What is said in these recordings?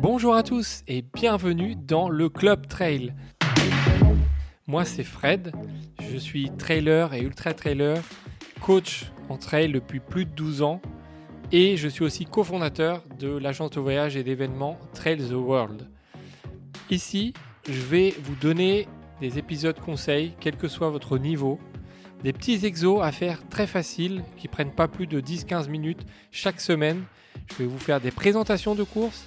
Bonjour à tous et bienvenue dans le Club Trail. Moi c'est Fred, je suis trailer et ultra trailer, coach en trail depuis plus de 12 ans et je suis aussi cofondateur de l'agence de voyage et d'événements Trail the World. Ici, je vais vous donner des épisodes conseils, quel que soit votre niveau, des petits exos à faire très faciles qui prennent pas plus de 10-15 minutes chaque semaine. Je vais vous faire des présentations de courses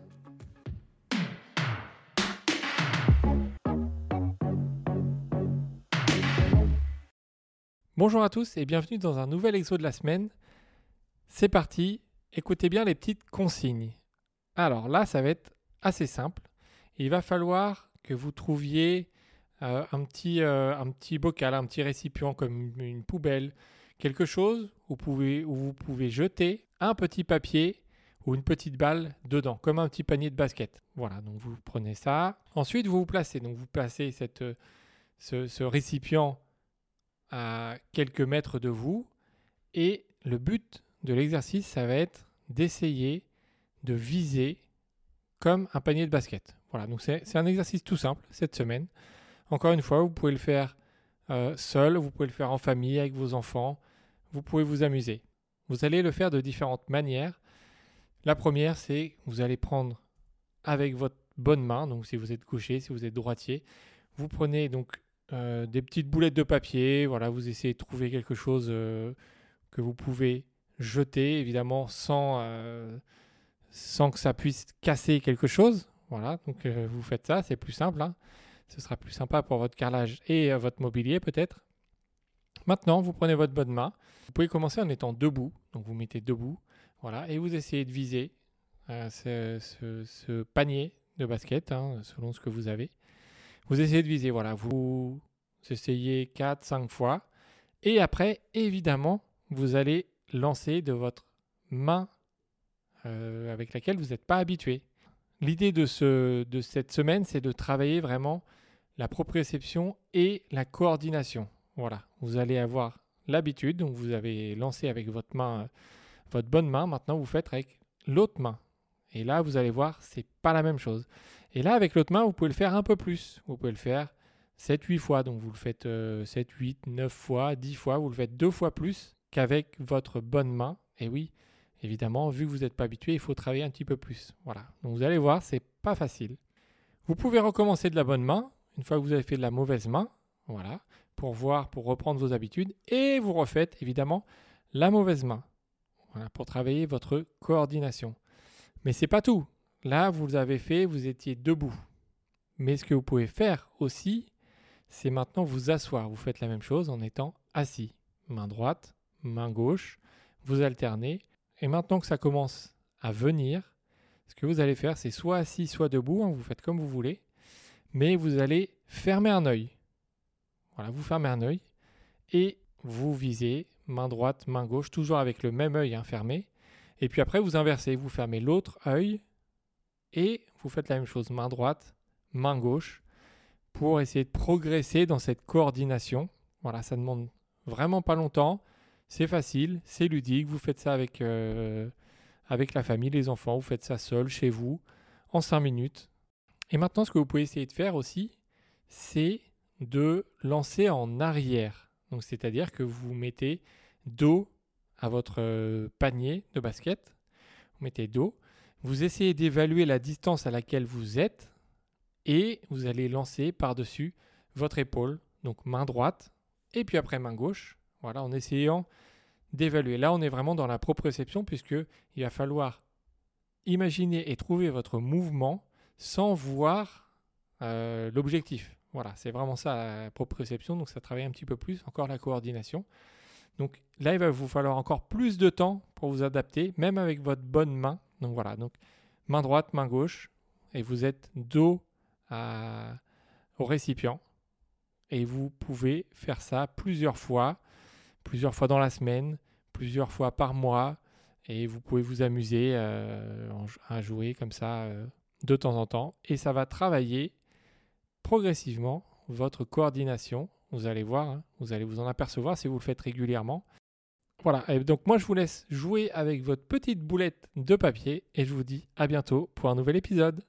Bonjour à tous et bienvenue dans un nouvel exo de la semaine. C'est parti, écoutez bien les petites consignes. Alors là, ça va être assez simple. Il va falloir que vous trouviez euh, un, petit, euh, un petit bocal, un petit récipient comme une poubelle, quelque chose où vous, pouvez, jeter un petit papier ou une petite balle dedans, comme un petit panier de basket. Voilà, donc vous prenez ça. Ensuite, vous vous placez. Donc vous placez ce récipient à quelques mètres de vous. Et le but de l'exercice, ça va être d'essayer de viser comme un panier de basket. Voilà, donc c'est un exercice tout simple cette semaine. Encore une fois, vous pouvez le faire euh, seul, vous pouvez le faire en famille, avec vos enfants, vous pouvez vous amuser. Vous allez le faire de différentes manières. La première, c'est vous allez prendre avec votre bonne main, donc si vous êtes gaucher, si vous êtes droitier, vous prenez donc euh, des petites boulettes de papier, voilà, vous essayez de trouver quelque chose euh, que vous pouvez jeter, évidemment sans, euh, sans que ça puisse casser quelque chose. Voilà, donc vous faites ça, c'est plus simple. Hein. Ce sera plus sympa pour votre carrelage et votre mobilier peut-être. Maintenant, vous prenez votre bonne main. Vous pouvez commencer en étant debout. Donc vous mettez debout. Voilà. Et vous essayez de viser ce, panier de basket, hein, selon ce que vous avez. Vous essayez de viser. Voilà. Vous essayez 4, 5 fois. Et après, évidemment, vous allez lancer de votre main euh, avec laquelle vous n'êtes pas habitué. L'idée de, ce, de cette semaine, c'est de travailler vraiment la proprioception et la coordination. Voilà, vous allez avoir l'habitude, donc vous avez lancé avec votre main, votre bonne main, maintenant vous faites avec l'autre main. Et là, vous allez voir, c'est pas la même chose. Et là, avec l'autre main, vous pouvez le faire un peu plus. Vous pouvez le faire 7-8 fois. Donc vous le faites 7, 8, 9 fois, 10 fois. Vous le faites deux fois plus qu'avec votre bonne main. Et oui, évidemment, vu que vous n'êtes pas habitué, il faut travailler un petit peu plus. Voilà. Donc vous allez voir, c'est pas facile. Vous pouvez recommencer de la bonne main. Une fois que vous avez fait de la mauvaise main, voilà pour voir, pour reprendre vos habitudes. Et vous refaites évidemment la mauvaise main. Voilà, pour travailler votre coordination. Mais c'est pas tout. Là, vous avez fait, vous étiez debout. Mais ce que vous pouvez faire aussi, c'est maintenant vous asseoir. Vous faites la même chose en étant assis. Main droite, main gauche. Vous alternez. Et maintenant que ça commence à venir, ce que vous allez faire, c'est soit assis, soit debout. Hein, vous faites comme vous voulez. Mais vous allez fermer un œil. Voilà, vous fermez un œil et vous visez main droite, main gauche, toujours avec le même œil hein, fermé. Et puis après, vous inversez, vous fermez l'autre œil et vous faites la même chose, main droite, main gauche, pour essayer de progresser dans cette coordination. Voilà, ça demande vraiment pas longtemps. C'est facile, c'est ludique. Vous faites ça avec, euh, la famille, les enfants. Vous faites ça seul, chez vous, en 5 minutes. Et maintenant, ce que vous pouvez essayer de faire aussi, c'est de lancer en arrière. Donc c'est-à-dire que vous mettez dos à votre euh, panier de basket. Vous mettez dos. Vous essayez d'évaluer la distance à laquelle vous êtes et vous allez lancer par-dessus votre épaule. Donc main droite et puis après main gauche. Voilà, en essayant d'évaluer. Là, on est vraiment dans la proprioception puisque il va falloir imaginer et trouver votre mouvement sans voir euh, l'objectif. Voilà, c'est vraiment ça la proprioception, donc ça travaille un petit peu plus, encore la coordination. Donc là, il va vous falloir encore plus de temps pour vous adapter, même avec votre bonne main. Donc voilà, donc main droite, main gauche, et vous êtes dos au récipient. et vous pouvez faire ça plusieurs fois, plusieurs fois dans la semaine, plusieurs fois par mois et vous pouvez vous amuser euh, à jouer comme ça euh, de temps en temps et ça va travailler progressivement votre coordination. Vous allez voir, hein, vous allez vous en apercevoir si vous le faites régulièrement. Voilà, et donc moi je vous laisse jouer avec votre petite boulette de papier et je vous dis à bientôt pour un nouvel épisode.